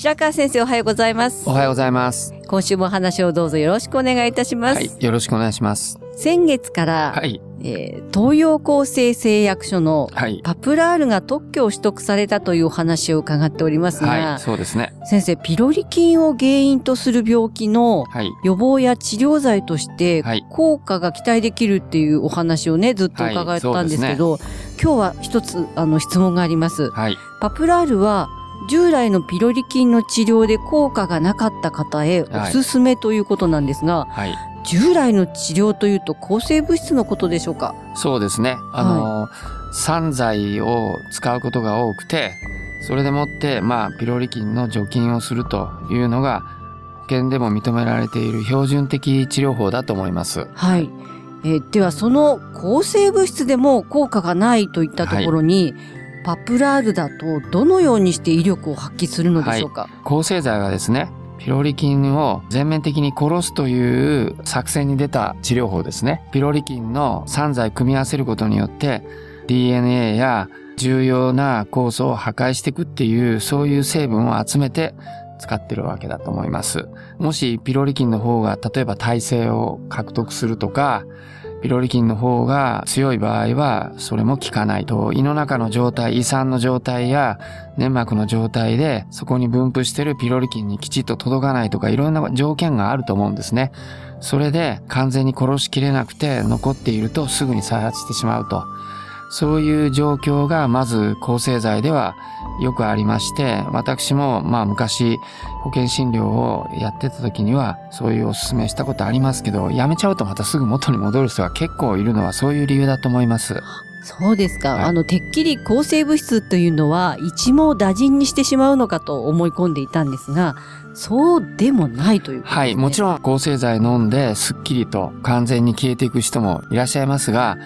白川先生おはようございますおはようございます。今週もお話をどうぞよろしくお願いいたします、はい、よろしくお願いします。先月から、はい、えー東洋厚生製薬所のはい、パプラールが特許を取得されたというお話を伺っておりますが、はい、そうですね。先生ピロリ菌を原因とする病気のはい、予防や治療剤としてはい効果が期待できるっていうお話をねずっと伺ったんですけど、今日は一つあの質問があります。はい、パプラールは従来のピロリ菌の治療で効果がなかった方へおすすめということなんですが、はい、従来の治療というと抗生物質のことでしょうか？そうですね。あの、散剤を使うことが多くて、それでもって、まあ、ピロリ菌の除菌をするというのが、保険でも認められている標準的治療法だと思います。はい。えーではその抗生物質でも効果がないといったところに、パプラールだとどのようにして威力を発揮するのでしょうか、はい抗生剤はですね、ピロリ菌を全面的に殺すという作戦に出た治療法ですね。ピロリ菌の3剤組み合わせることによって DNA や重要な酵素を破壊していくっていうそういう成分を集めて使ってるわけだと思います。もしピロリ菌の方が例えば耐性を獲得するとかピロリ菌の方が強い場合はそれも効かないと胃の中の状態胃酸の状態や粘膜の状態でそこに分布してるピロリ菌にきちっと届かないとかいろんな条件があると思うんですね。それで完全に殺しきれなくて残っているとすぐに再発してしまうと。そういう状況がまず抗生剤ではよくありまして、私もまあ昔保険診療をやってた時にはそういうお勧めしたことありますけど、やめちゃうとまたすぐ元に戻る人が結構いるのはそういう理由だと思います。そうですか、はい。あのてっきり抗生物質というのは一網打尽にしてしまうのかと思い込んでいたんですがそうでもないということです、ね、はい、もちろん抗生剤飲んですっきりと完全に消えていく人もいらっしゃいますが、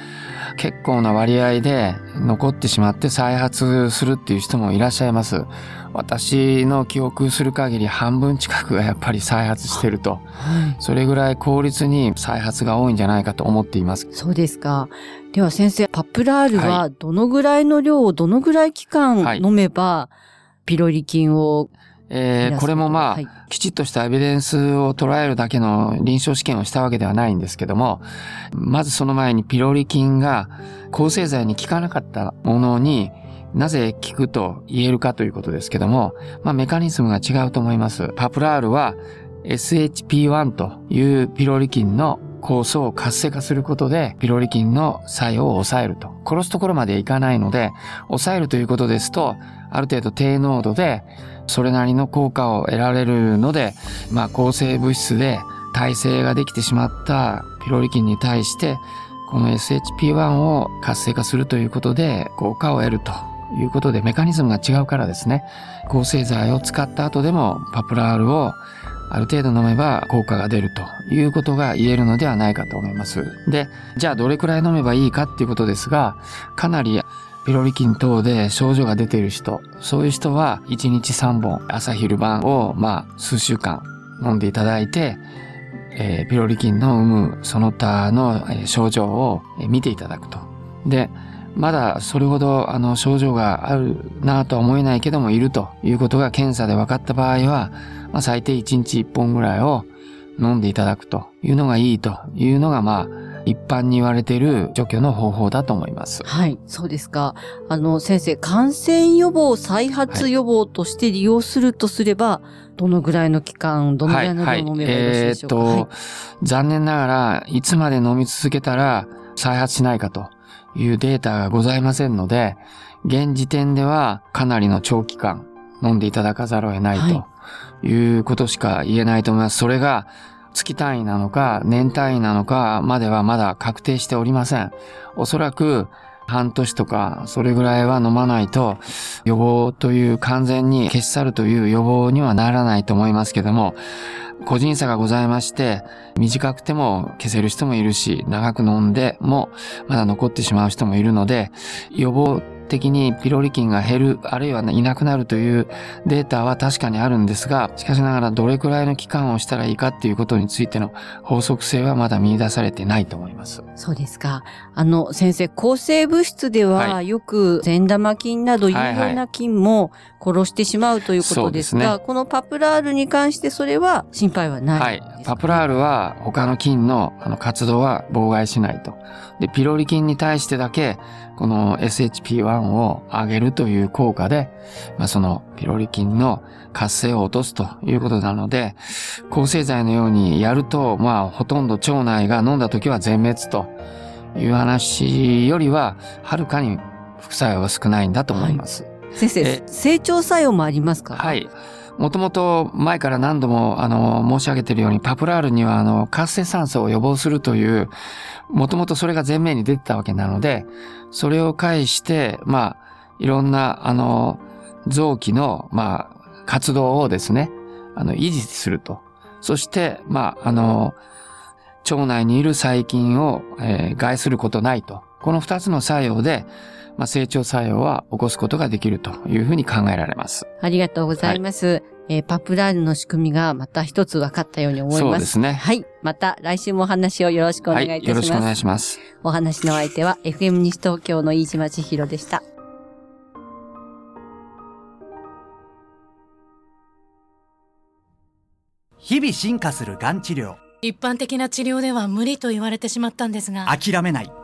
結構な割合で残ってしまって再発するっていう人もいらっしゃいます。私の記憶する限り半分近くがやっぱり再発してると。はいそれぐらい効率に再発が多いんじゃないかと思っています。そうですかでは先生パプラールははどのぐらいの量をどのぐらい期間はい飲めばピロリ菌をえーこれもまあ、はいきちっとしたエビデンスを捉えるだけの臨床試験をしたわけではないんですけども、まずその前にピロリ菌が抗生剤に効かなかったものになぜ効くと言えるかということですけども、まあメカニズムが違うと思います。パプラールは SHP1 というピロリ菌の酵素を活性化することでピロリ菌の作用を抑えると。殺すところまでいかないので、抑えるということですと、ある程度低濃度でそれなりの効果を得られるので、まあ、抗生物質で耐性ができてしまったピロリ菌に対して、この SHP1 を活性化するということで効果を得るということでメカニズムが違うからですね。抗生剤を使った後でもパプラールをある程度飲めば効果が出るということが言えるのではないかと思います。で、じゃあどれくらい飲めばいいかっていうことですが、かなりピロリ菌等で症状が出ている人、そういう人は1日3本、朝昼晩をまあ数週間飲んでいただいて、えーピロリ菌の有無その他の症状を見ていただくと。で、まだそれほどあの症状があるなとは思えないけどもいるということが検査で分かった場合は、まあ、最低1日1本ぐらいを飲んでいただくというのがいいというのがまあ一般に言われている除去の方法だと思います。はい、そうですか。あの、先生、感染予防、再発予防として利用するとすれば、どのぐらいの期間、どのぐらいの量飲めばよろしいでしょうか？えーっと、残念ながら、いつまで飲み続けたら再発しないかというデータがございませんので、現時点ではかなりの長期間飲んでいただかざるを得ないはということしか言えないと思います。それが月単位なのか年単位なのかまではまだ確定しておりません。おそらく半年とかそれぐらいは飲まないと予防という完全に消し去るという予防にはならないと思いますけども個人差がございまして短くても消せる人もいるし長く飲んでもまだ残ってしまう人もいるので予防的にピロリ菌が減るあるいはいなくなるというデータは確かにあるんですがしかしながらどれくらいの期間をしたらいいかっていうことについての法則性はまだ見出されてないと思います。そうですか。あの、先生、抗生物質では、はよく善玉菌など有はいはい用な菌も殺してしまうということですが、そうですねこのパプラールに関してそれは心配はないはい。パプラールは他の菌のあの活動は妨害しないと。で、ピロリ菌に対してだけ、この SHP1 を上げるという効果で、まあ、そのピロリ菌の活性を落とすということなので、抗生剤のようにやると、まあ、ほとんど腸内が飲んだ時は全滅という話よりは、はるかに副作用は少ないんだと思います。先生え、成長作用もありますかはい。もともと前から何度もあの申し上げているようにパプラールにはあの活性酸素を予防するというもともとそれが前面に出てたわけなのでそれを介してまあいろんなあの臓器のまあ活動をですねあの維持すると。そしてまああの腸内にいる細菌を、えー害することないと。この二つの作用でまあ、成長作用は起こすことができるというふうに考えられます。ありがとうございます。えーパプラールの仕組みがまた一つ分かったように思います。そうですねはい。また来週もお話をよろしくお願いいたします。よろしくお願いします。お話の相手は FM 西東京の飯島千尋でした。日々進化するがん治療一般的な治療では無理と言われてしまったんですが諦めない